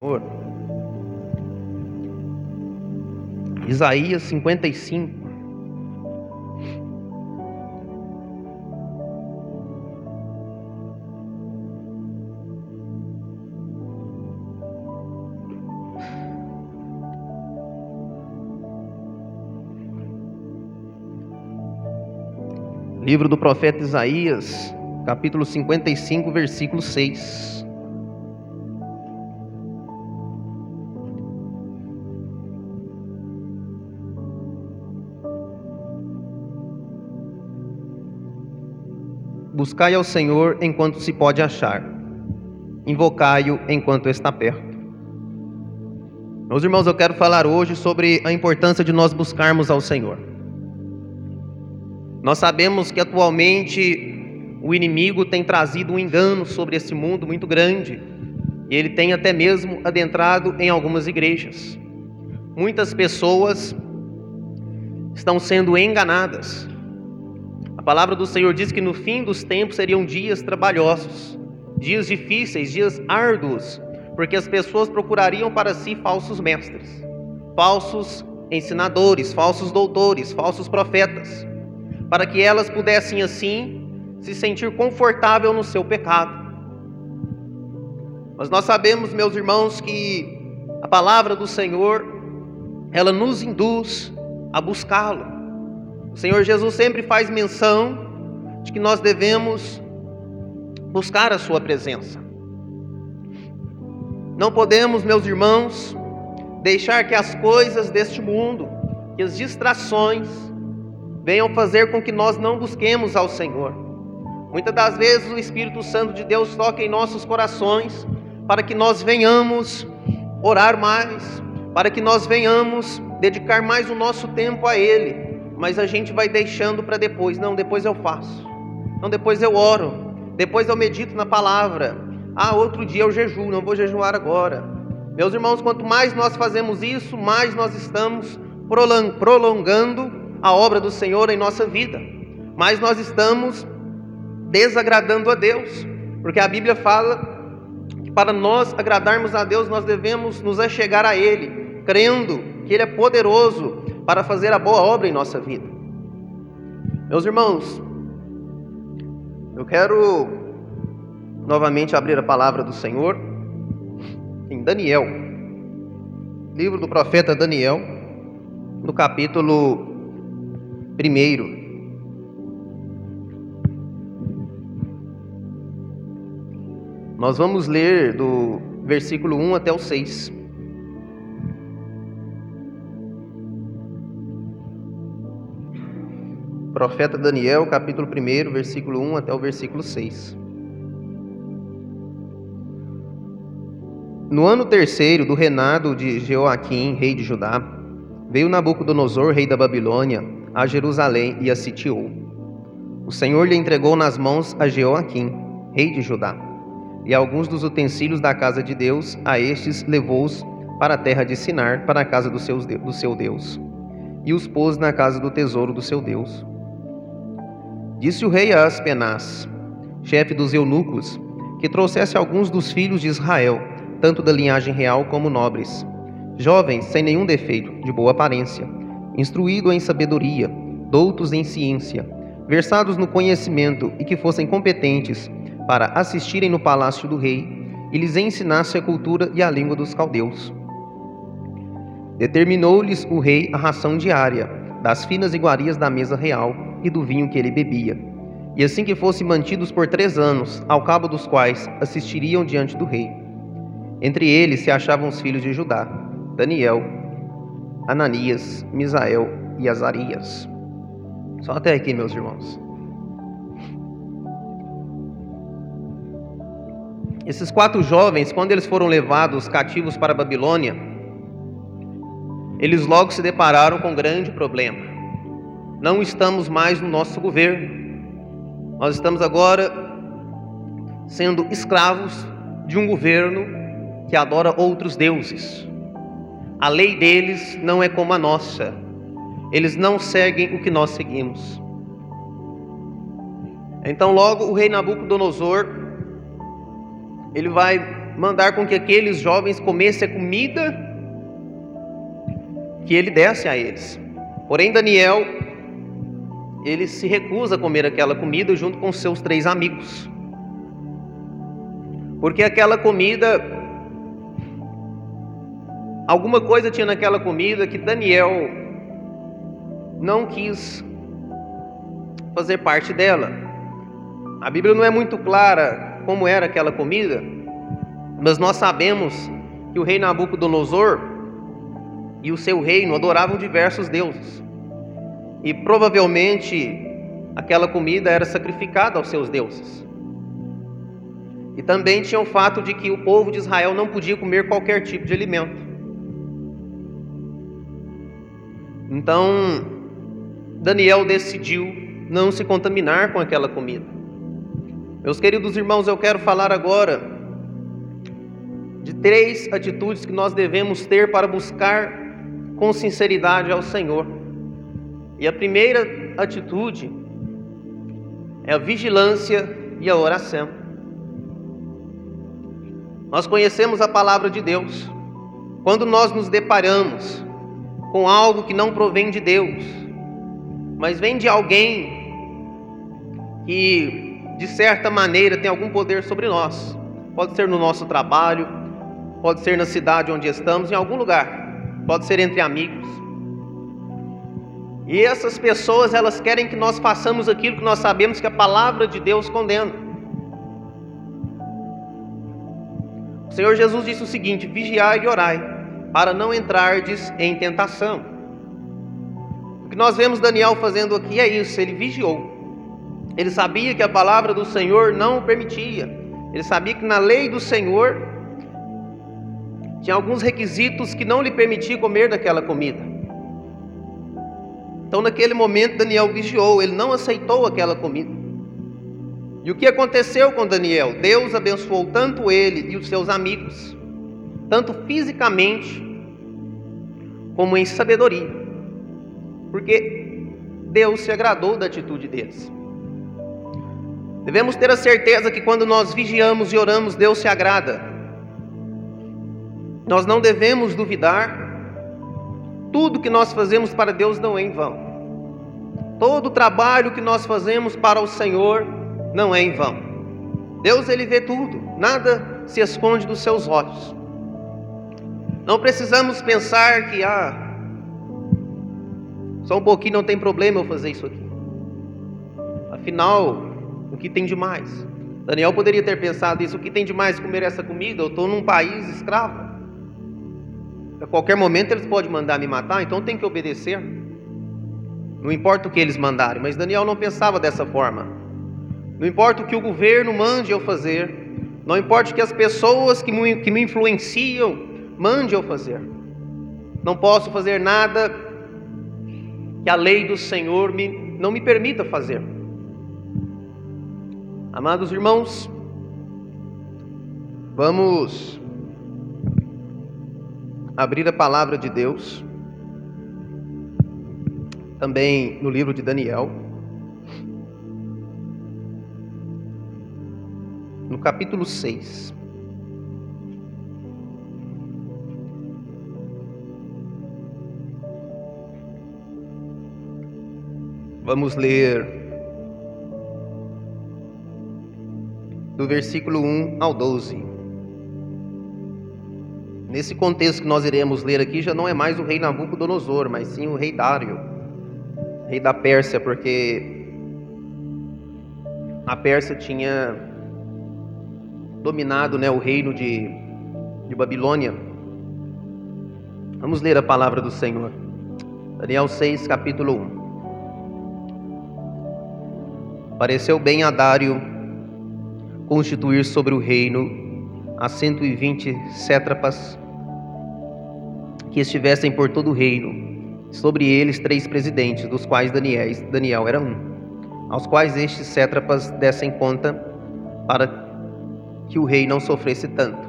Senhor. Isaías 55. Livro do profeta Isaías, capítulo 55, versículo 6. Buscai ao Senhor enquanto se pode achar, invocai-o enquanto está perto. Meus irmãos, eu quero falar hoje sobre a importância de nós buscarmos ao Senhor. Nós sabemos que atualmente o inimigo tem trazido um engano sobre esse mundo muito grande, e ele tem até mesmo adentrado em algumas igrejas. Muitas pessoas estão sendo enganadas palavra do Senhor diz que no fim dos tempos seriam dias trabalhosos, dias difíceis, dias árduos, porque as pessoas procurariam para si falsos mestres, falsos ensinadores, falsos doutores, falsos profetas, para que elas pudessem assim se sentir confortável no seu pecado. Mas nós sabemos, meus irmãos, que a palavra do Senhor, ela nos induz a buscá-lo. O Senhor Jesus sempre faz menção de que nós devemos buscar a Sua presença. Não podemos, meus irmãos, deixar que as coisas deste mundo, que as distrações, venham fazer com que nós não busquemos ao Senhor. Muitas das vezes o Espírito Santo de Deus toca em nossos corações para que nós venhamos orar mais, para que nós venhamos dedicar mais o nosso tempo a Ele mas a gente vai deixando para depois. Não, depois eu faço. Não, depois eu oro. Depois eu medito na palavra. Ah, outro dia eu jejuo, não vou jejuar agora. Meus irmãos, quanto mais nós fazemos isso, mais nós estamos prolongando a obra do Senhor em nossa vida. Mais nós estamos desagradando a Deus. Porque a Bíblia fala que para nós agradarmos a Deus, nós devemos nos achegar a Ele, crendo que Ele é poderoso para fazer a boa obra em nossa vida. Meus irmãos, eu quero novamente abrir a palavra do Senhor em Daniel, livro do profeta Daniel, no capítulo 1. Nós vamos ler do versículo 1 até o 6. Profeta Daniel, capítulo 1, versículo 1 até o versículo 6. No ano terceiro do reinado de Jeoaquim, rei de Judá, veio Nabucodonosor, rei da Babilônia, a Jerusalém e a sitiou. O Senhor lhe entregou nas mãos a Jeoaquim, rei de Judá, e alguns dos utensílios da casa de Deus, a estes levou-os para a terra de Sinar, para a casa do, do seu Deus, e os pôs na casa do tesouro do seu Deus. Disse o rei a Aspenaz, chefe dos eunucos, que trouxesse alguns dos filhos de Israel, tanto da linhagem real como nobres, jovens sem nenhum defeito, de boa aparência, instruídos em sabedoria, doutos em ciência, versados no conhecimento e que fossem competentes para assistirem no palácio do rei e lhes ensinasse a cultura e a língua dos caldeus. Determinou-lhes o rei a ração diária das finas iguarias da mesa real e do vinho que ele bebia. E assim que fossem mantidos por três anos, ao cabo dos quais assistiriam diante do rei. Entre eles se achavam os filhos de Judá, Daniel, Ananias, Misael e Azarias. Só até aqui, meus irmãos. Esses quatro jovens, quando eles foram levados cativos para a Babilônia, eles logo se depararam com um grande problema não estamos mais no nosso governo. Nós estamos agora sendo escravos de um governo que adora outros deuses. A lei deles não é como a nossa. Eles não seguem o que nós seguimos. Então, logo o rei Nabucodonosor ele vai mandar com que aqueles jovens comessem a comida que ele desse a eles. Porém, Daniel, ele se recusa a comer aquela comida junto com seus três amigos. Porque aquela comida, alguma coisa tinha naquela comida que Daniel não quis fazer parte dela. A Bíblia não é muito clara como era aquela comida, mas nós sabemos que o rei Nabucodonosor e o seu reino adoravam diversos deuses. E provavelmente aquela comida era sacrificada aos seus deuses. E também tinha o fato de que o povo de Israel não podia comer qualquer tipo de alimento. Então, Daniel decidiu não se contaminar com aquela comida. Meus queridos irmãos, eu quero falar agora de três atitudes que nós devemos ter para buscar com sinceridade ao Senhor. E a primeira atitude é a vigilância e a oração. Nós conhecemos a palavra de Deus. Quando nós nos deparamos com algo que não provém de Deus, mas vem de alguém que, de certa maneira, tem algum poder sobre nós, pode ser no nosso trabalho, pode ser na cidade onde estamos, em algum lugar, pode ser entre amigos. E essas pessoas, elas querem que nós façamos aquilo que nós sabemos que a palavra de Deus condena. O Senhor Jesus disse o seguinte: vigiai e orai, para não entrardes em tentação. O que nós vemos Daniel fazendo aqui é isso, ele vigiou. Ele sabia que a palavra do Senhor não o permitia. Ele sabia que na lei do Senhor tinha alguns requisitos que não lhe permitia comer daquela comida. Então, naquele momento, Daniel vigiou, ele não aceitou aquela comida. E o que aconteceu com Daniel? Deus abençoou tanto ele e os seus amigos, tanto fisicamente como em sabedoria, porque Deus se agradou da atitude deles. Devemos ter a certeza que quando nós vigiamos e oramos, Deus se agrada. Nós não devemos duvidar, tudo que nós fazemos para Deus não é em vão. Todo o trabalho que nós fazemos para o Senhor não é em vão. Deus ele vê tudo, nada se esconde dos seus olhos. Não precisamos pensar que ah, só um pouquinho não tem problema eu fazer isso aqui. Afinal, o que tem de mais? Daniel poderia ter pensado isso: o que tem de mais comer essa comida? Eu estou num país escravo. A qualquer momento eles podem mandar me matar, então tem que obedecer. Não importa o que eles mandarem, mas Daniel não pensava dessa forma. Não importa o que o governo mande eu fazer, não importa o que as pessoas que me, que me influenciam mande eu fazer. Não posso fazer nada que a lei do Senhor me, não me permita fazer. Amados irmãos, vamos abrir a palavra de Deus, também no livro de Daniel. no capítulo 6. Vamos ler do versículo 1 ao 12. Nesse contexto que nós iremos ler aqui, já não é mais o rei Nabucodonosor, mas sim o rei Dário, rei da Pérsia, porque a Pérsia tinha dominado né, o reino de, de Babilônia. Vamos ler a palavra do Senhor. Daniel 6, capítulo 1. Pareceu bem a Dário constituir sobre o reino a 120 sétrapas que estivessem por todo o reino, sobre eles três presidentes, dos quais Daniel, Daniel era um, aos quais estes sétrapas dessem conta para que o rei não sofresse tanto.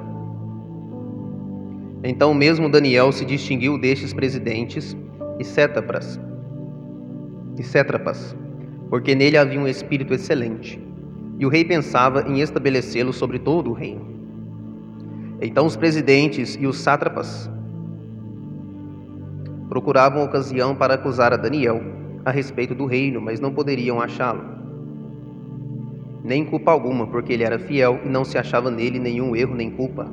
Então mesmo Daniel se distinguiu destes presidentes e sétrapas, e sétrapas, porque nele havia um espírito excelente, e o rei pensava em estabelecê-lo sobre todo o reino. Então os presidentes e os sátrapas procuravam ocasião para acusar a Daniel a respeito do reino, mas não poderiam achá-lo. Nem culpa alguma, porque ele era fiel e não se achava nele nenhum erro nem culpa.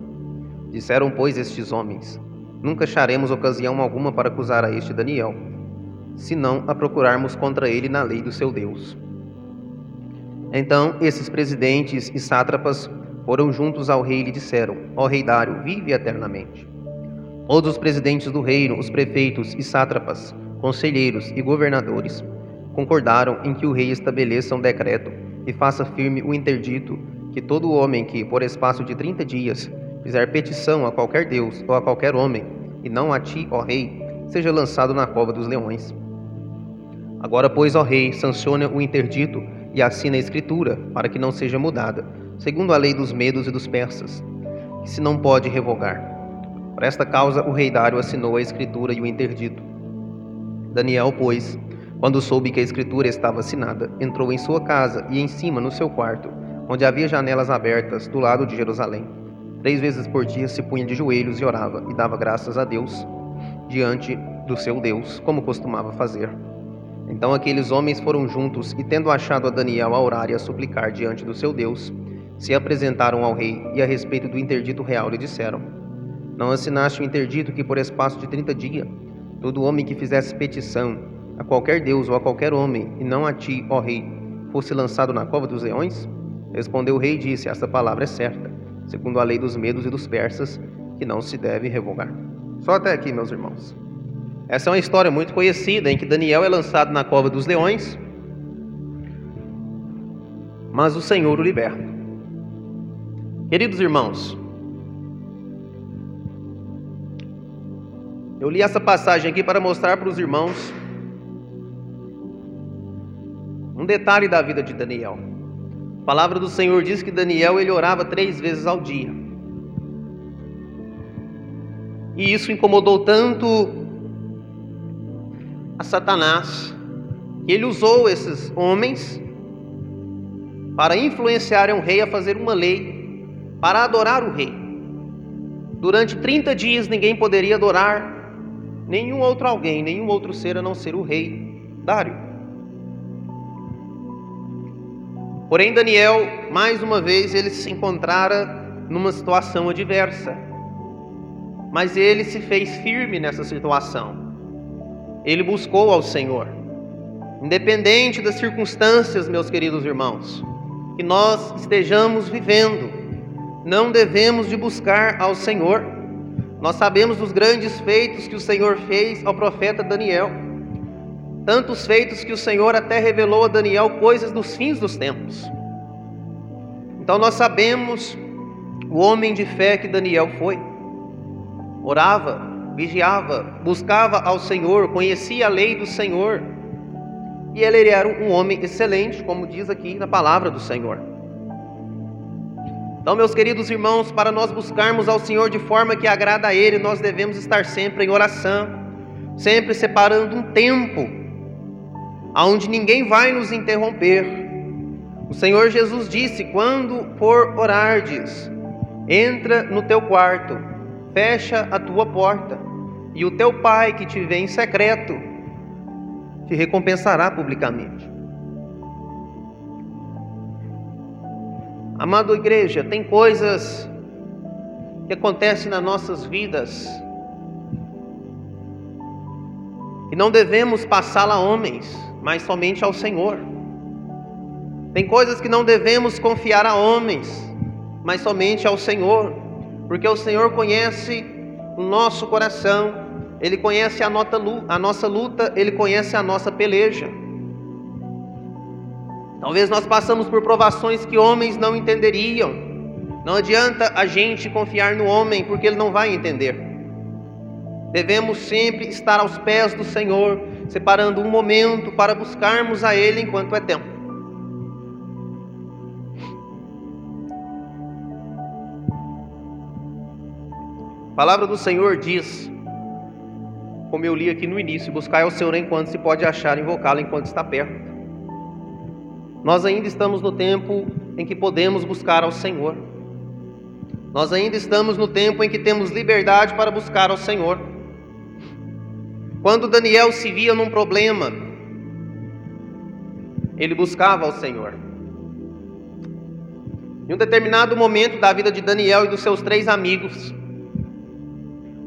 Disseram, pois, estes homens: Nunca acharemos ocasião alguma para acusar a este Daniel, senão a procurarmos contra ele na lei do seu Deus. Então esses presidentes e sátrapas foram juntos ao rei e lhe disseram: Ó rei Dário, vive eternamente. Todos os presidentes do reino, os prefeitos e sátrapas, conselheiros e governadores concordaram em que o rei estabeleça um decreto e faça firme o interdito que todo homem que, por espaço de trinta dias, fizer petição a qualquer Deus ou a qualquer homem, e não a ti, ó rei, seja lançado na cova dos leões. Agora, pois, ó rei, sanciona o interdito e assina a escritura, para que não seja mudada, segundo a lei dos medos e dos persas, que se não pode revogar. Por esta causa, o rei Dário assinou a escritura e o interdito. Daniel, pois, quando soube que a escritura estava assinada, entrou em sua casa e em cima no seu quarto, onde havia janelas abertas do lado de Jerusalém. Três vezes por dia se punha de joelhos e orava e dava graças a Deus diante do seu Deus, como costumava fazer. Então aqueles homens foram juntos e, tendo achado a Daniel a orar e a suplicar diante do seu Deus, se apresentaram ao rei e a respeito do interdito real lhe disseram: Não assinaste o interdito que por espaço de trinta dias todo homem que fizesse petição a qualquer Deus ou a qualquer homem, e não a ti, ó rei, fosse lançado na cova dos leões? Respondeu o rei e disse: Esta palavra é certa, segundo a lei dos medos e dos persas, que não se deve revogar. Só até aqui, meus irmãos. Essa é uma história muito conhecida em que Daniel é lançado na cova dos leões, mas o Senhor o liberta. Queridos irmãos, eu li essa passagem aqui para mostrar para os irmãos um detalhe da vida de Daniel. A palavra do Senhor diz que Daniel ele orava três vezes ao dia. E isso incomodou tanto a Satanás. Ele usou esses homens para influenciarem o rei a fazer uma lei para adorar o rei. Durante 30 dias ninguém poderia adorar nenhum outro alguém, nenhum outro ser a não ser o rei Dário. Porém, Daniel, mais uma vez, ele se encontrara numa situação adversa. Mas ele se fez firme nessa situação ele buscou ao Senhor. Independente das circunstâncias, meus queridos irmãos, que nós estejamos vivendo, não devemos de buscar ao Senhor. Nós sabemos dos grandes feitos que o Senhor fez ao profeta Daniel. Tantos feitos que o Senhor até revelou a Daniel coisas dos fins dos tempos. Então nós sabemos o homem de fé que Daniel foi. Orava, vigiava, buscava ao Senhor, conhecia a lei do Senhor. E ele era um homem excelente, como diz aqui na palavra do Senhor. Então, meus queridos irmãos, para nós buscarmos ao Senhor de forma que agrada a Ele, nós devemos estar sempre em oração, sempre separando um tempo, aonde ninguém vai nos interromper. O Senhor Jesus disse: quando for orardes, entra no teu quarto, fecha a tua porta, e o teu pai que te vê em secreto te recompensará publicamente. Amado igreja, tem coisas que acontecem nas nossas vidas e não devemos passá-la a homens, mas somente ao Senhor. Tem coisas que não devemos confiar a homens, mas somente ao Senhor, porque o Senhor conhece o nosso coração ele conhece a nossa luta, Ele conhece a nossa peleja. Talvez nós passamos por provações que homens não entenderiam. Não adianta a gente confiar no homem, porque ele não vai entender. Devemos sempre estar aos pés do Senhor, separando um momento para buscarmos a Ele enquanto é tempo. A palavra do Senhor diz como eu li aqui no início, buscar ao Senhor enquanto se pode achar, invocá-lo enquanto está perto. Nós ainda estamos no tempo em que podemos buscar ao Senhor. Nós ainda estamos no tempo em que temos liberdade para buscar ao Senhor. Quando Daniel se via num problema, ele buscava ao Senhor. Em um determinado momento da vida de Daniel e dos seus três amigos,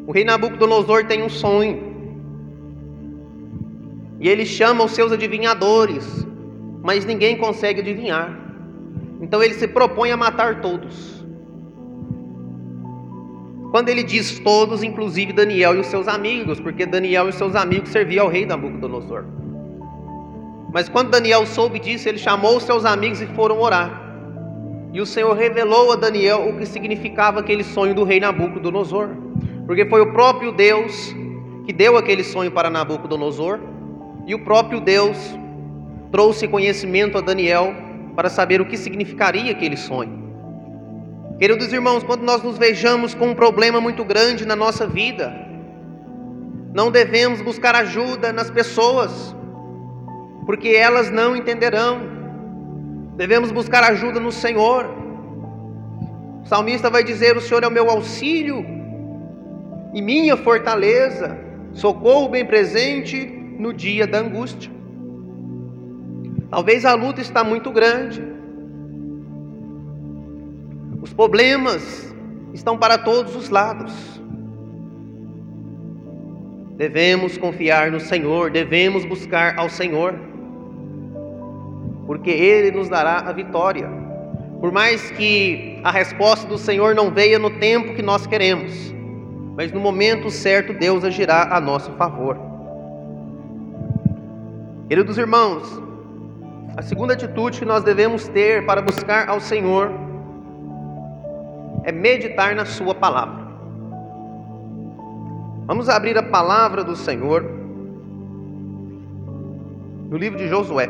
o rei Nabucodonosor tem um sonho. E ele chama os seus adivinhadores, mas ninguém consegue adivinhar. Então ele se propõe a matar todos. Quando ele diz todos, inclusive Daniel e os seus amigos, porque Daniel e os seus amigos serviam ao rei Nabucodonosor. Mas quando Daniel soube disso, ele chamou os seus amigos e foram orar. E o Senhor revelou a Daniel o que significava aquele sonho do rei Nabucodonosor. Porque foi o próprio Deus que deu aquele sonho para Nabucodonosor, e o próprio Deus trouxe conhecimento a Daniel para saber o que significaria aquele sonho. Queridos irmãos, quando nós nos vejamos com um problema muito grande na nossa vida, não devemos buscar ajuda nas pessoas, porque elas não entenderão. Devemos buscar ajuda no Senhor. O salmista vai dizer: O Senhor é o meu auxílio e minha fortaleza, socorro bem presente no dia da angústia. Talvez a luta está muito grande, os problemas estão para todos os lados. Devemos confiar no Senhor, devemos buscar ao Senhor, porque Ele nos dará a vitória. Por mais que a resposta do Senhor não venha no tempo que nós queremos, mas no momento certo Deus agirá a nosso favor. Queridos irmãos, a segunda atitude que nós devemos ter para buscar ao Senhor é meditar na Sua palavra. Vamos abrir a palavra do Senhor no livro de Josué.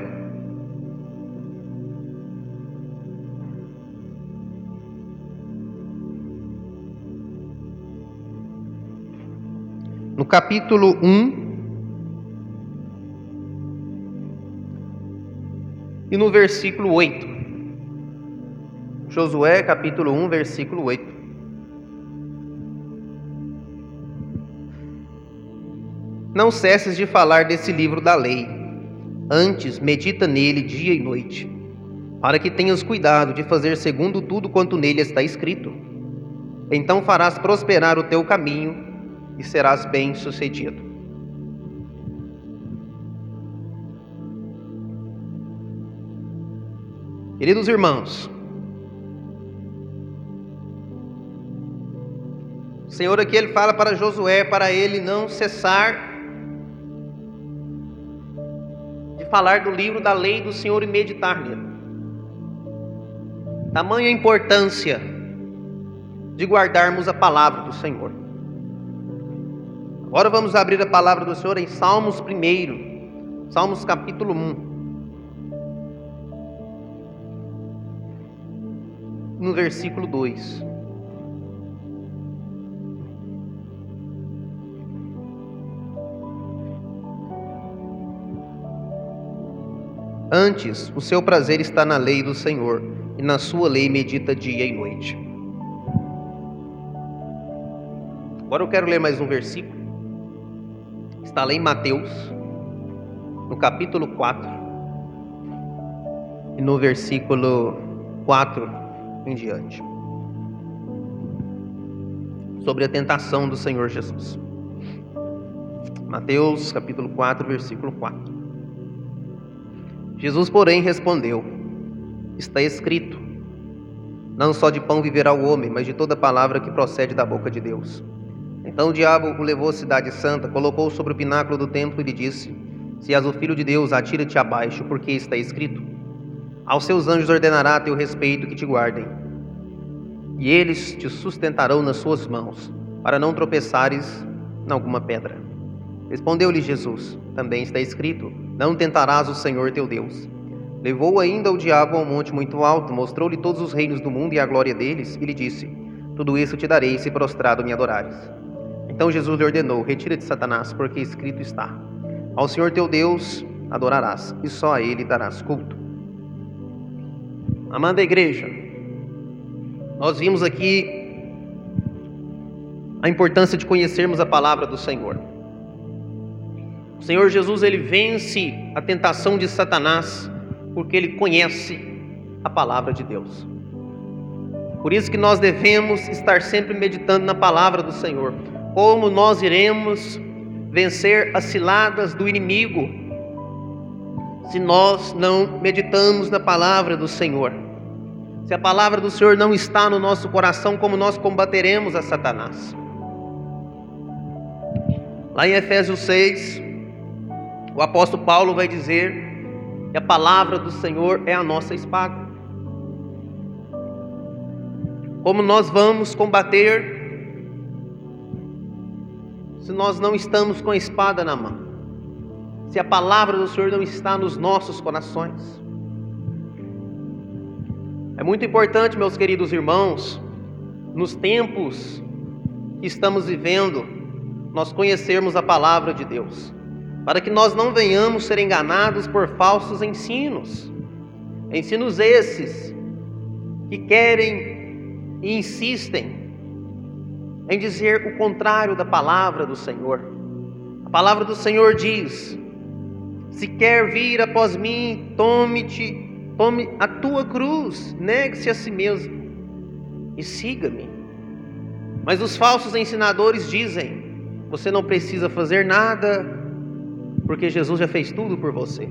No capítulo 1 e no versículo 8. Josué capítulo 1, versículo 8. Não cesses de falar desse livro da lei, antes medita nele dia e noite, para que tenhas cuidado de fazer segundo tudo quanto nele está escrito. Então farás prosperar o teu caminho e serás bem-sucedido. Queridos irmãos, O Senhor aqui ele fala para Josué para ele não cessar de falar do livro da lei do Senhor e meditar nele. Tamanha importância de guardarmos a palavra do Senhor. Agora vamos abrir a palavra do Senhor em Salmos 1, Salmos capítulo 1. No versículo 2. Antes, o seu prazer está na lei do Senhor, e na sua lei medita dia e noite. Agora eu quero ler mais um versículo. Está lá em Mateus, no capítulo 4, e no versículo 4 em diante. Sobre a tentação do Senhor Jesus. Mateus, capítulo 4, versículo 4. Jesus, porém, respondeu: Está escrito: Não só de pão viverá o homem, mas de toda palavra que procede da boca de Deus. Então o diabo o levou à cidade santa, colocou sobre o pináculo do templo e lhe disse: Se és o filho de Deus, atira-te abaixo, porque está escrito: Aos seus anjos ordenará a teu respeito que te guardem, e eles te sustentarão nas suas mãos, para não tropeçares em alguma pedra. Respondeu-lhe Jesus: Também está escrito: Não tentarás o Senhor teu Deus. Levou ainda o diabo a um monte muito alto, mostrou-lhe todos os reinos do mundo e a glória deles, e lhe disse: Tudo isso te darei se prostrado me adorares. Então Jesus lhe ordenou: Retira-te, Satanás, porque escrito está: Ao Senhor teu Deus adorarás, e só a ele darás culto. Amada igreja, nós vimos aqui a importância de conhecermos a palavra do Senhor. O Senhor Jesus ele vence a tentação de Satanás porque ele conhece a palavra de Deus. Por isso que nós devemos estar sempre meditando na palavra do Senhor. Como nós iremos vencer as ciladas do inimigo se nós não meditamos na palavra do Senhor? Se a palavra do Senhor não está no nosso coração, como nós combateremos a Satanás? Lá em Efésios 6, o apóstolo Paulo vai dizer que a palavra do Senhor é a nossa espada. Como nós vamos combater se nós não estamos com a espada na mão? Se a palavra do Senhor não está nos nossos corações? É muito importante, meus queridos irmãos, nos tempos que estamos vivendo, nós conhecermos a palavra de Deus, para que nós não venhamos ser enganados por falsos ensinos. Ensinos esses que querem e insistem em dizer o contrário da palavra do Senhor. A palavra do Senhor diz: Se quer vir após mim, tome-te, tome a tua cruz, negue-se a si mesmo e siga-me. Mas os falsos ensinadores dizem: Você não precisa fazer nada, porque Jesus já fez tudo por você.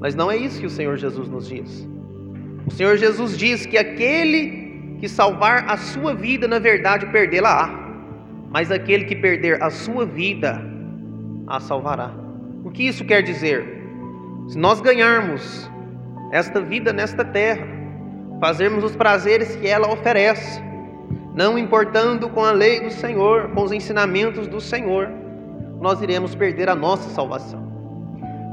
Mas não é isso que o Senhor Jesus nos diz. O Senhor Jesus diz que aquele que salvar a sua vida, na verdade, perdê-la-á. Mas aquele que perder a sua vida, a salvará. O que isso quer dizer? Se nós ganharmos esta vida nesta terra, fazermos os prazeres que ela oferece, não importando com a lei do Senhor, com os ensinamentos do Senhor, nós iremos perder a nossa salvação.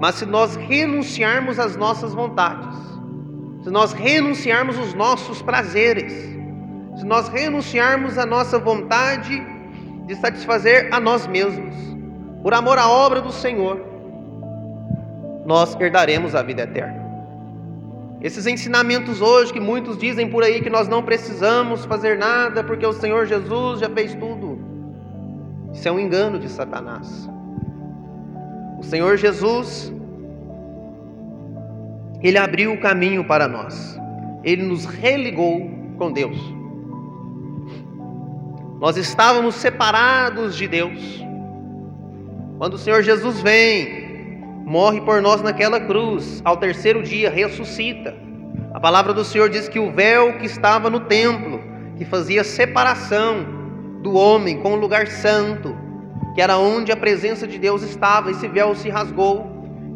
Mas se nós renunciarmos às nossas vontades, se nós renunciarmos os nossos prazeres, se nós renunciarmos à nossa vontade de satisfazer a nós mesmos, por amor à obra do Senhor, nós herdaremos a vida eterna. Esses ensinamentos hoje que muitos dizem por aí que nós não precisamos fazer nada porque o Senhor Jesus já fez tudo. Isso é um engano de Satanás. O Senhor Jesus ele abriu o caminho para nós. Ele nos religou com Deus. Nós estávamos separados de Deus. Quando o Senhor Jesus vem, morre por nós naquela cruz, ao terceiro dia ressuscita. A palavra do Senhor diz que o véu que estava no templo, que fazia separação do homem com o lugar santo, que era onde a presença de Deus estava, esse véu se rasgou,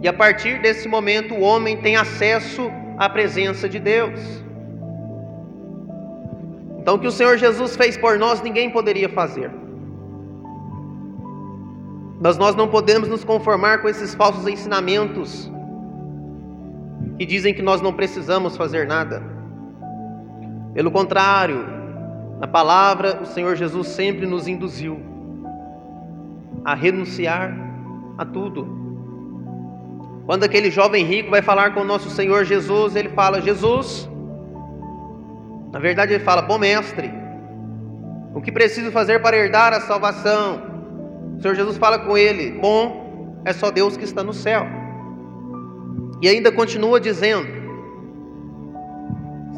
e a partir desse momento o homem tem acesso à presença de Deus. Então, o que o Senhor Jesus fez por nós, ninguém poderia fazer. Mas nós não podemos nos conformar com esses falsos ensinamentos que dizem que nós não precisamos fazer nada. Pelo contrário, na palavra, o Senhor Jesus sempre nos induziu a renunciar a tudo. Quando aquele jovem rico vai falar com o nosso Senhor Jesus, ele fala: Jesus, na verdade, ele fala: Bom mestre, o que preciso fazer para herdar a salvação? O Senhor Jesus fala com ele: Bom, é só Deus que está no céu. E ainda continua dizendo: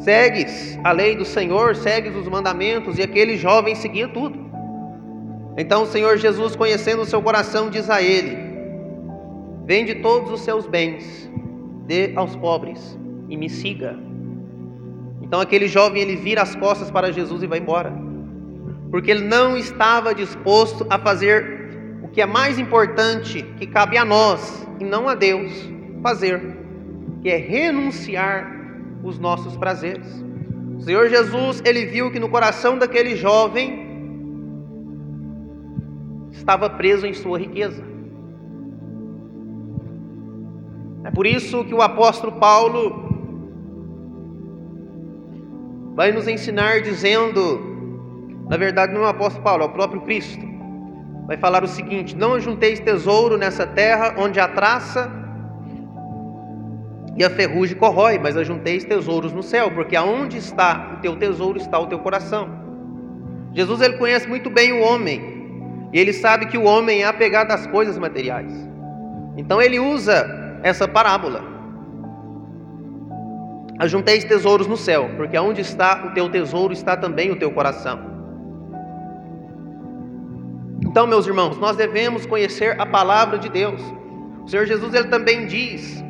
Segues a lei do Senhor, segues os mandamentos, e aquele jovem seguia tudo. Então o Senhor Jesus, conhecendo o seu coração, diz a ele: Vende todos os seus bens, dê aos pobres e me siga. Então aquele jovem ele vira as costas para Jesus e vai embora. Porque ele não estava disposto a fazer que é mais importante que cabe a nós e não a Deus fazer, que é renunciar os nossos prazeres. O Senhor Jesus, ele viu que no coração daquele jovem estava preso em sua riqueza. É por isso que o apóstolo Paulo vai nos ensinar dizendo, na verdade não é o apóstolo Paulo, é o próprio Cristo. Vai falar o seguinte: Não ajunteis tesouro nessa terra onde a traça e a ferrugem corrói, mas ajunteis tesouros no céu, porque aonde está o teu tesouro está o teu coração. Jesus ele conhece muito bem o homem. E ele sabe que o homem é apegado às coisas materiais. Então ele usa essa parábola. Ajunteis tesouros no céu, porque onde está o teu tesouro está também o teu coração. Então, meus irmãos, nós devemos conhecer a palavra de Deus. O Senhor Jesus ele também diz: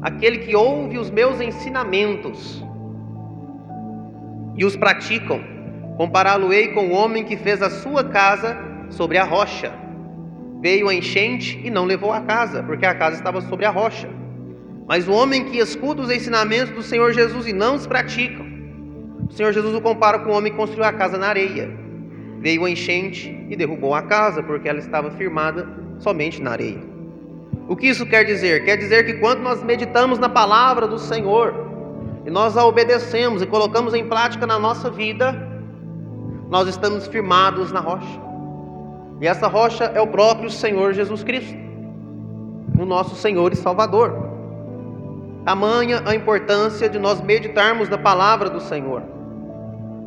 aquele que ouve os meus ensinamentos e os praticam, compará-lo-ei com o homem que fez a sua casa sobre a rocha. Veio a enchente e não levou a casa, porque a casa estava sobre a rocha. Mas o homem que escuta os ensinamentos do Senhor Jesus e não os pratica, o Senhor Jesus o compara com o homem que construiu a casa na areia. Veio a enchente e derrubou a casa, porque ela estava firmada somente na areia. O que isso quer dizer? Quer dizer que quando nós meditamos na palavra do Senhor e nós a obedecemos e colocamos em prática na nossa vida, nós estamos firmados na rocha. E essa rocha é o próprio Senhor Jesus Cristo, o nosso Senhor e Salvador. Tamanha a importância de nós meditarmos na palavra do Senhor.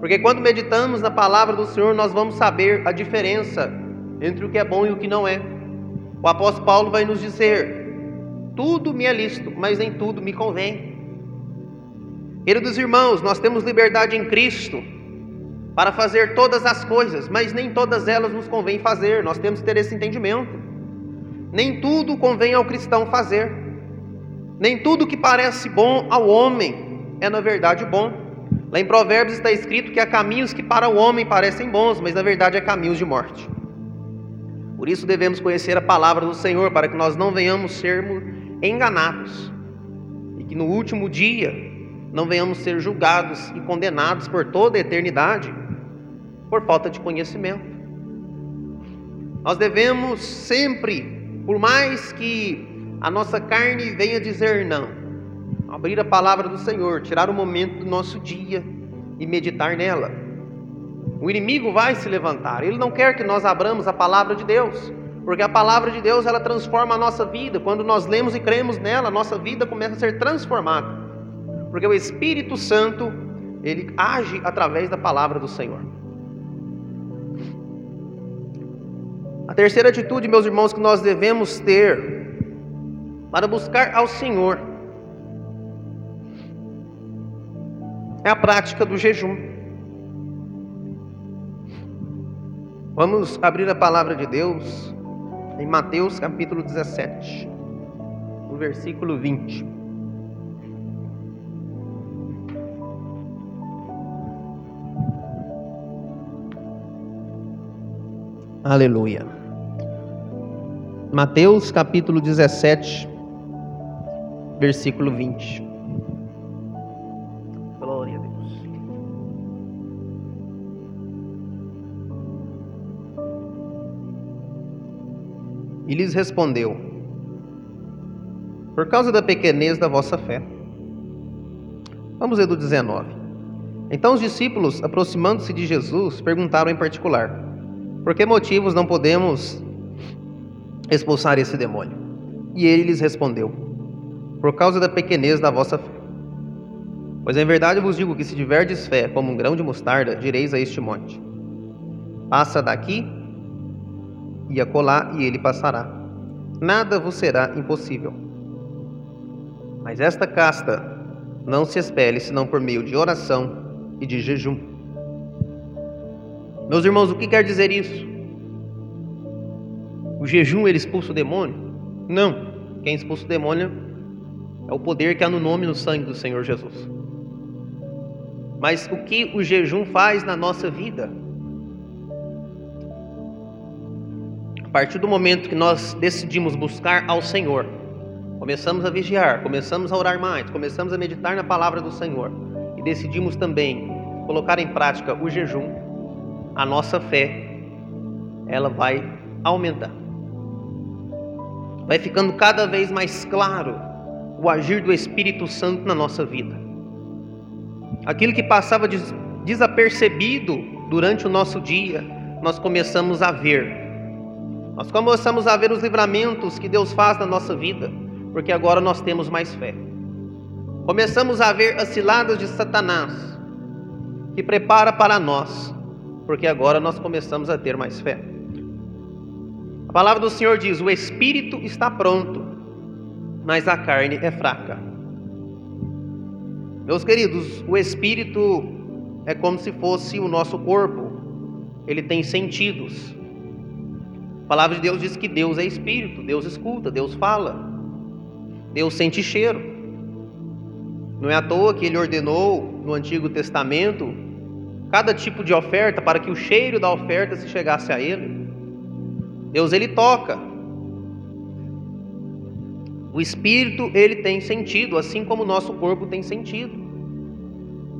Porque quando meditamos na palavra do Senhor, nós vamos saber a diferença entre o que é bom e o que não é. O apóstolo Paulo vai nos dizer: tudo me é lícito, mas nem tudo me convém. Queridos irmãos, nós temos liberdade em Cristo para fazer todas as coisas, mas nem todas elas nos convém fazer. Nós temos que ter esse entendimento. Nem tudo convém ao cristão fazer. Nem tudo que parece bom ao homem é na verdade bom. Lá em Provérbios está escrito que há caminhos que para o homem parecem bons, mas na verdade é caminhos de morte. Por isso devemos conhecer a palavra do Senhor, para que nós não venhamos sermos enganados e que no último dia não venhamos ser julgados e condenados por toda a eternidade por falta de conhecimento. Nós devemos sempre, por mais que a nossa carne venha dizer não, abrir a palavra do Senhor, tirar o momento do nosso dia e meditar nela. O inimigo vai se levantar. Ele não quer que nós abramos a palavra de Deus, porque a palavra de Deus ela transforma a nossa vida. Quando nós lemos e cremos nela, a nossa vida começa a ser transformada. Porque o Espírito Santo, ele age através da palavra do Senhor. A terceira atitude, meus irmãos, que nós devemos ter para buscar ao Senhor é a prática do jejum. Vamos abrir a palavra de Deus em Mateus capítulo 17, no versículo 20. Aleluia. Mateus capítulo 17, versículo 20. E lhes respondeu: Por causa da pequenez da vossa fé. Vamos ler do 19. Então os discípulos, aproximando-se de Jesus, perguntaram em particular: Por que motivos não podemos expulsar esse demônio? E ele lhes respondeu: Por causa da pequenez da vossa fé. Pois em verdade vos digo que se tiverdes fé como um grão de mostarda, direis a este monte: Passa daqui e acolá, e ele passará. Nada vos será impossível. Mas esta casta não se espelhe senão por meio de oração e de jejum. Meus irmãos, o que quer dizer isso? O jejum ele expulsa o demônio? Não. Quem expulsa o demônio é o poder que há no nome e no sangue do Senhor Jesus. Mas o que o jejum faz na nossa vida? Partir do momento que nós decidimos buscar ao Senhor, começamos a vigiar, começamos a orar mais, começamos a meditar na palavra do Senhor e decidimos também colocar em prática o jejum, a nossa fé ela vai aumentar. Vai ficando cada vez mais claro o agir do Espírito Santo na nossa vida. Aquilo que passava desapercebido durante o nosso dia, nós começamos a ver nós começamos a ver os livramentos que Deus faz na nossa vida, porque agora nós temos mais fé. Começamos a ver as ciladas de Satanás, que prepara para nós, porque agora nós começamos a ter mais fé. A palavra do Senhor diz: o espírito está pronto, mas a carne é fraca. Meus queridos, o espírito é como se fosse o nosso corpo, ele tem sentidos. A palavra de Deus diz que Deus é espírito, Deus escuta, Deus fala, Deus sente cheiro. Não é à toa que ele ordenou no Antigo Testamento cada tipo de oferta para que o cheiro da oferta se chegasse a ele. Deus ele toca. O espírito ele tem sentido, assim como o nosso corpo tem sentido.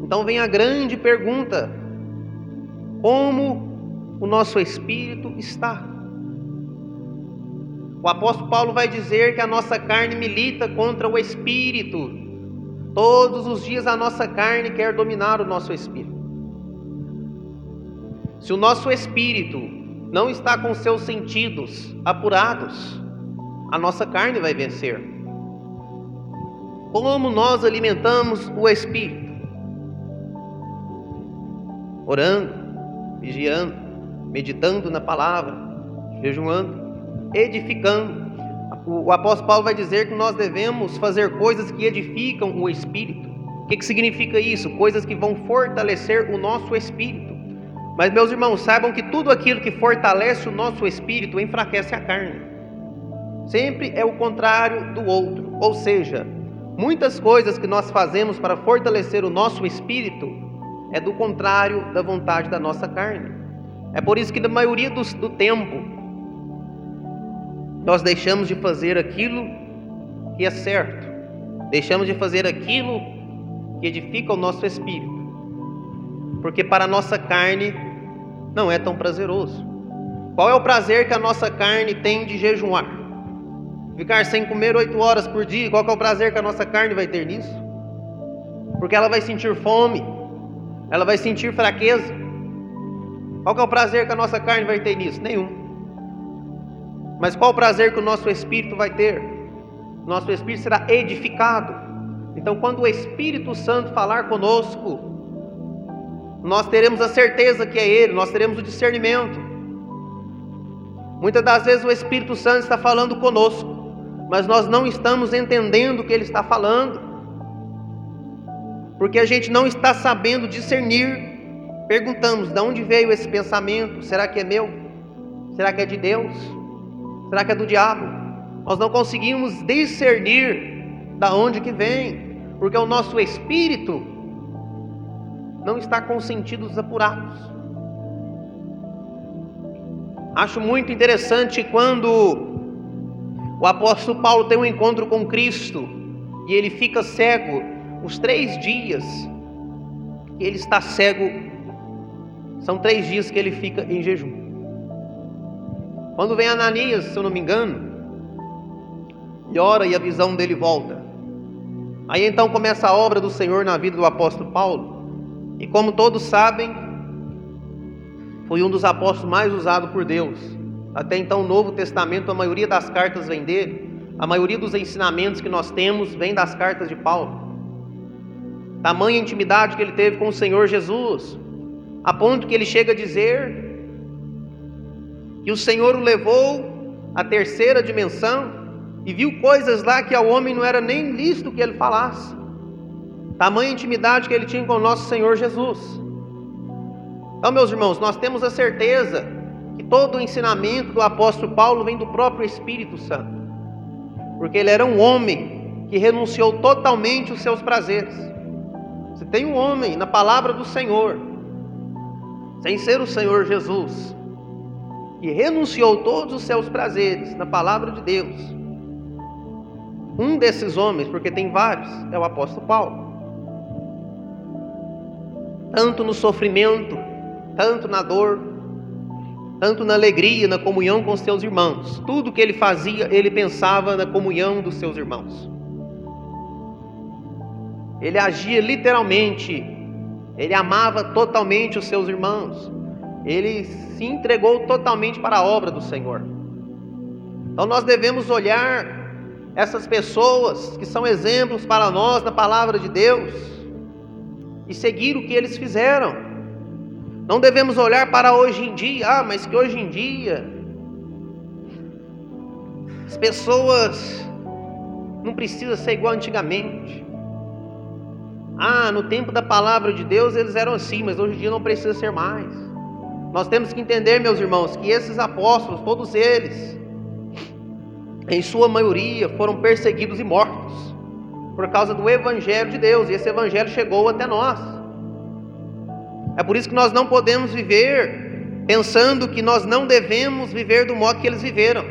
Então vem a grande pergunta: como o nosso espírito está? O apóstolo Paulo vai dizer que a nossa carne milita contra o espírito. Todos os dias a nossa carne quer dominar o nosso espírito. Se o nosso espírito não está com seus sentidos apurados, a nossa carne vai vencer. Como nós alimentamos o espírito? Orando, vigiando, meditando na palavra, jejuando edificando. O apóstolo Paulo vai dizer que nós devemos fazer coisas que edificam o espírito. O que, que significa isso? Coisas que vão fortalecer o nosso espírito. Mas, meus irmãos, saibam que tudo aquilo que fortalece o nosso espírito enfraquece a carne. Sempre é o contrário do outro. Ou seja, muitas coisas que nós fazemos para fortalecer o nosso espírito é do contrário da vontade da nossa carne. É por isso que, na maioria do, do tempo, nós deixamos de fazer aquilo que é certo, deixamos de fazer aquilo que edifica o nosso espírito, porque para a nossa carne não é tão prazeroso. Qual é o prazer que a nossa carne tem de jejuar? Ficar sem comer oito horas por dia, qual é o prazer que a nossa carne vai ter nisso? Porque ela vai sentir fome, ela vai sentir fraqueza. Qual é o prazer que a nossa carne vai ter nisso? Nenhum. Mas qual o prazer que o nosso espírito vai ter? Nosso espírito será edificado. Então, quando o Espírito Santo falar conosco, nós teremos a certeza que é Ele, nós teremos o discernimento. Muitas das vezes o Espírito Santo está falando conosco, mas nós não estamos entendendo o que Ele está falando, porque a gente não está sabendo discernir. Perguntamos: de onde veio esse pensamento? Será que é meu? Será que é de Deus? Será que é do diabo? Nós não conseguimos discernir da onde que vem, porque o nosso espírito não está com sentidos apurados. Acho muito interessante quando o apóstolo Paulo tem um encontro com Cristo e ele fica cego os três dias ele está cego, são três dias que ele fica em jejum. Quando vem Ananias, se eu não me engano, e ora e a visão dele volta. Aí então começa a obra do Senhor na vida do apóstolo Paulo. E como todos sabem, foi um dos apóstolos mais usados por Deus. Até então, o Novo Testamento, a maioria das cartas vem dele. A maioria dos ensinamentos que nós temos vem das cartas de Paulo. Tamanha intimidade que ele teve com o Senhor Jesus, a ponto que ele chega a dizer que o Senhor o levou à terceira dimensão e viu coisas lá que ao homem não era nem lícito que ele falasse. Tamanha intimidade que ele tinha com o nosso Senhor Jesus. Então, meus irmãos, nós temos a certeza que todo o ensinamento do apóstolo Paulo vem do próprio Espírito Santo, porque ele era um homem que renunciou totalmente os seus prazeres. Você tem um homem na palavra do Senhor, sem ser o Senhor Jesus, que renunciou todos os seus prazeres na palavra de Deus. Um desses homens, porque tem vários, é o apóstolo Paulo. Tanto no sofrimento, tanto na dor, tanto na alegria, na comunhão com seus irmãos. Tudo que ele fazia, ele pensava na comunhão dos seus irmãos. Ele agia literalmente, ele amava totalmente os seus irmãos ele se entregou totalmente para a obra do Senhor. Então nós devemos olhar essas pessoas que são exemplos para nós na palavra de Deus e seguir o que eles fizeram. Não devemos olhar para hoje em dia, ah, mas que hoje em dia as pessoas não precisam ser igual antigamente. Ah, no tempo da palavra de Deus eles eram assim, mas hoje em dia não precisa ser mais. Nós temos que entender, meus irmãos, que esses apóstolos, todos eles, em sua maioria, foram perseguidos e mortos por causa do evangelho de Deus, e esse evangelho chegou até nós. É por isso que nós não podemos viver pensando que nós não devemos viver do modo que eles viveram.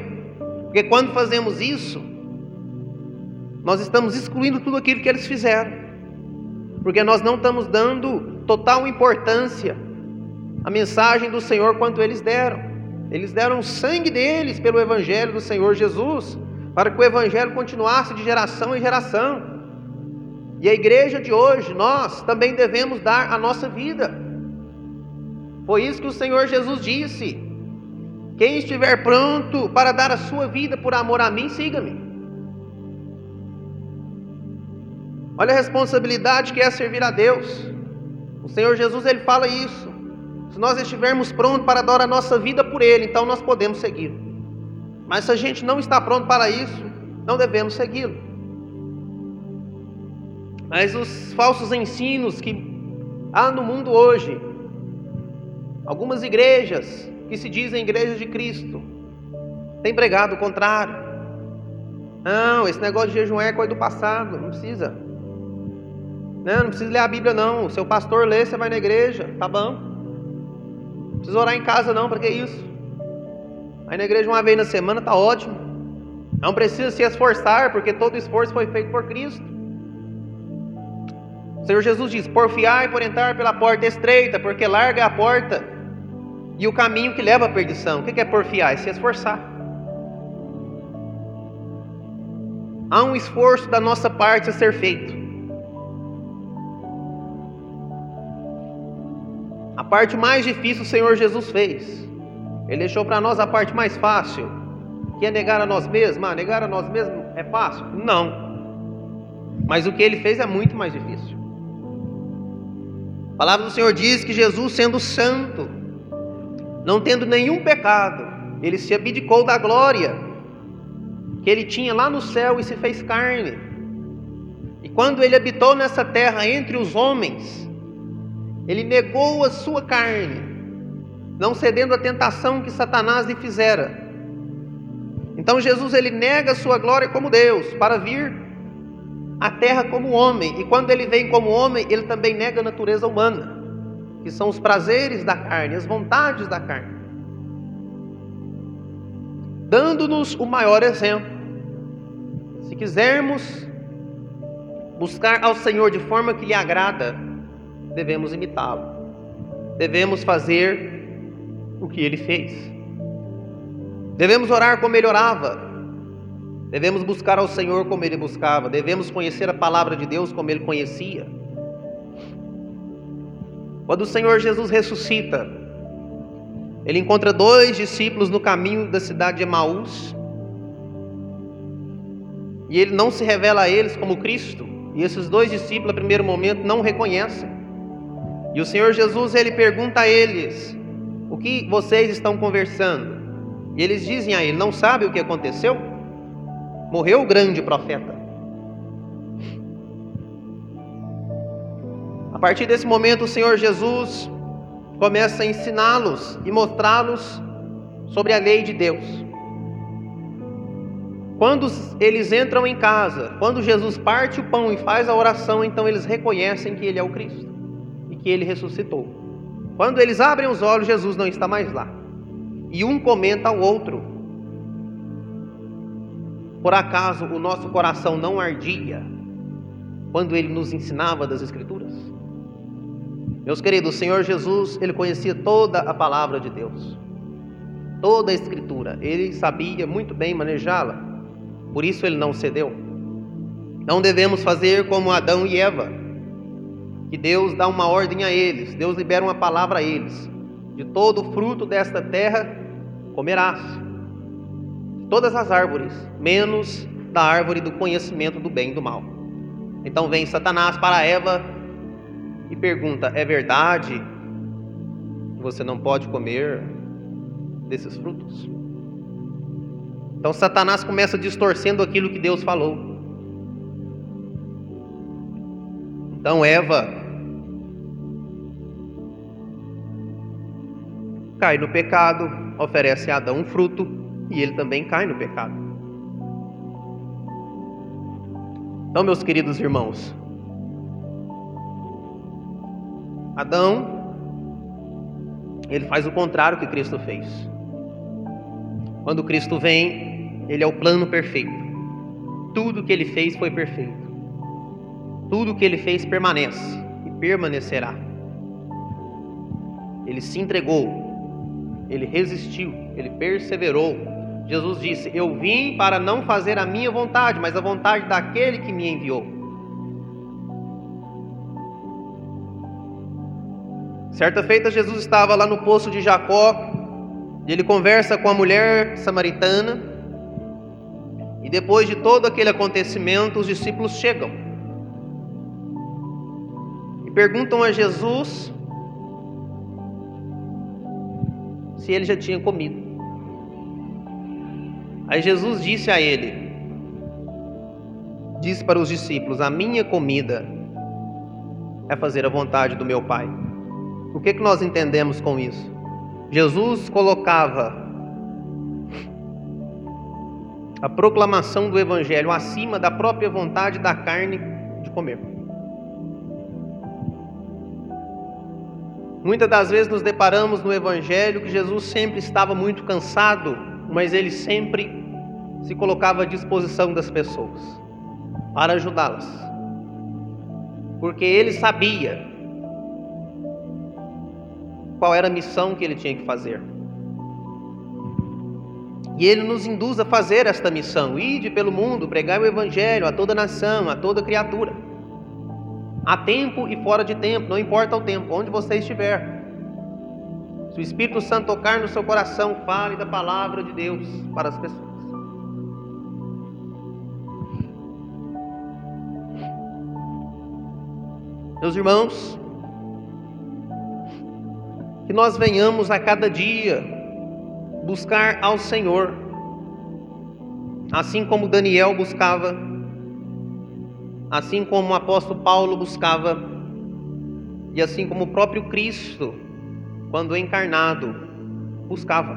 Porque quando fazemos isso, nós estamos excluindo tudo aquilo que eles fizeram. Porque nós não estamos dando total importância à mensagem do Senhor quanto eles deram. Eles deram o sangue deles pelo evangelho do Senhor Jesus, para que o evangelho continuasse de geração em geração. E a igreja de hoje, nós também devemos dar a nossa vida. Foi isso que o Senhor Jesus disse: Quem estiver pronto para dar a sua vida por amor a mim, siga-me. Olha a responsabilidade que é servir a Deus. O Senhor Jesus ele fala isso. Se nós estivermos prontos para dar a nossa vida por Ele, então nós podemos segui-lo. Mas se a gente não está pronto para isso, não devemos segui-lo. Mas os falsos ensinos que há no mundo hoje, Algumas igrejas que se dizem igrejas de Cristo têm pregado o contrário. Não, esse negócio de jejum é coisa do passado, não precisa. Não, não precisa ler a Bíblia não. O seu pastor lê, você vai na igreja, tá bom. Precisa orar em casa não, para que isso? Aí na igreja uma vez na semana tá ótimo. Não precisa se esforçar, porque todo esforço foi feito por Cristo. O Senhor Jesus diz: Porfiai por entrar pela porta estreita, porque larga é a porta e o caminho que leva à perdição. O que é porfiar? É se esforçar. Há um esforço da nossa parte a ser feito. A parte mais difícil o Senhor Jesus fez. Ele deixou para nós a parte mais fácil, que é negar a nós mesmos. Ah, negar a nós mesmos é fácil? Não. Mas o que ele fez é muito mais difícil. A palavra do Senhor diz que Jesus, sendo santo, não tendo nenhum pecado, ele se abdicou da glória que ele tinha lá no céu e se fez carne. E quando ele habitou nessa terra entre os homens, ele negou a sua carne, não cedendo à tentação que Satanás lhe fizera. Então Jesus ele nega a sua glória como Deus para vir à terra como homem, e quando ele vem como homem, ele também nega a natureza humana que são os prazeres da carne, as vontades da carne, dando-nos o maior exemplo. Se quisermos buscar ao Senhor de forma que lhe agrada, devemos imitá-lo, devemos fazer o que ele fez, devemos orar como ele orava, devemos buscar ao Senhor como ele buscava, devemos conhecer a palavra de Deus como ele conhecia. Quando o Senhor Jesus ressuscita, ele encontra dois discípulos no caminho da cidade de Emaús. E ele não se revela a eles como Cristo. E esses dois discípulos, a primeiro momento, não o reconhecem. E o Senhor Jesus, ele pergunta a eles: O que vocês estão conversando? E eles dizem a ele: Não sabe o que aconteceu? Morreu o grande profeta. partir desse momento, o Senhor Jesus começa a ensiná-los e mostrá-los sobre a lei de Deus. Quando eles entram em casa, quando Jesus parte o pão e faz a oração, então eles reconhecem que Ele é o Cristo que Ele ressuscitou. Quando eles abrem os olhos, Jesus não está mais lá. E um comenta ao outro: Por acaso o nosso coração não ardia quando Ele nos ensinava das Escrituras? Meus queridos, o Senhor Jesus, ele conhecia toda a palavra de Deus, toda a Escritura, ele sabia muito bem manejá-la, por isso ele não cedeu. Não devemos fazer como Adão e Eva, que Deus dá uma ordem a eles, Deus libera uma palavra a eles: de todo o fruto desta terra comerás, todas as árvores, menos da árvore do conhecimento do bem e do mal. Então vem Satanás para Eva e pergunta: é verdade você não pode comer desses frutos. Então Satanás começa distorcendo aquilo que Deus falou. Então Eva cai no pecado, oferece a Adão um fruto e ele também cai no pecado. Então, meus queridos irmãos, Adão, ele faz o contrário que Cristo fez. Quando Cristo vem, ele é o plano perfeito. Tudo que ele fez foi perfeito. Tudo que ele fez permanece e permanecerá. Ele se entregou, ele resistiu, ele perseverou. Jesus disse: Eu vim para não fazer a minha vontade, mas a vontade daquele que me enviou. Certa feita, Jesus estava lá no poço de Jacó, e ele conversa com a mulher samaritana. E depois de todo aquele acontecimento, os discípulos chegam e perguntam a Jesus se ele já tinha comido. Aí Jesus disse a ele: Disse para os discípulos: A minha comida é fazer a vontade do meu Pai. O que, que nós entendemos com isso? Jesus colocava a proclamação do Evangelho acima da própria vontade da carne de comer. Muitas das vezes nos deparamos no Evangelho que Jesus sempre estava muito cansado, mas ele sempre se colocava à disposição das pessoas para ajudá-las, porque ele sabia qual era a missão que ele tinha que fazer. E ele nos induz a fazer esta missão: ide pelo mundo, pregar o evangelho a toda nação, a toda criatura. Há tempo e fora de tempo, não importa o tempo, onde você estiver. Se o Espírito Santo tocar no seu coração, fale da palavra de Deus para as pessoas. Meus irmãos, que nós venhamos a cada dia buscar ao Senhor, assim como Daniel buscava, assim como o apóstolo Paulo buscava, e assim como o próprio Cristo, quando encarnado, buscava.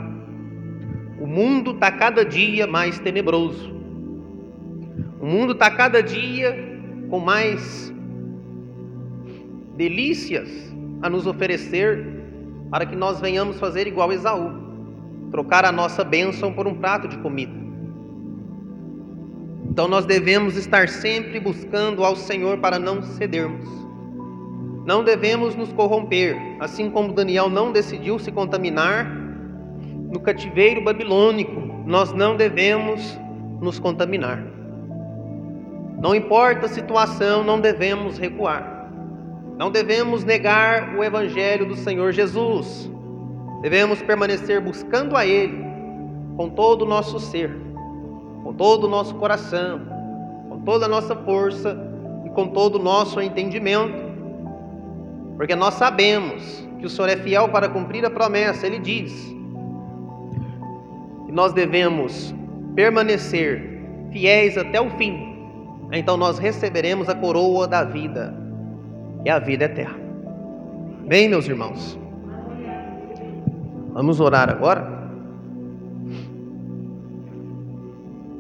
O mundo está cada dia mais tenebroso, o mundo está cada dia com mais delícias a nos oferecer para que nós venhamos fazer igual Esaú, trocar a nossa bênção por um prato de comida. Então nós devemos estar sempre buscando ao Senhor para não cedermos. Não devemos nos corromper, assim como Daniel não decidiu se contaminar no cativeiro babilônico, nós não devemos nos contaminar. Não importa a situação, não devemos recuar. Não devemos negar o Evangelho do Senhor Jesus. Devemos permanecer buscando a Ele com todo o nosso ser, com todo o nosso coração, com toda a nossa força e com todo o nosso entendimento. Porque nós sabemos que o Senhor é fiel para cumprir a promessa. Ele diz que nós devemos permanecer fiéis até o fim. Então nós receberemos a coroa da vida é a vida eterna. Bem, meus irmãos, vamos orar agora.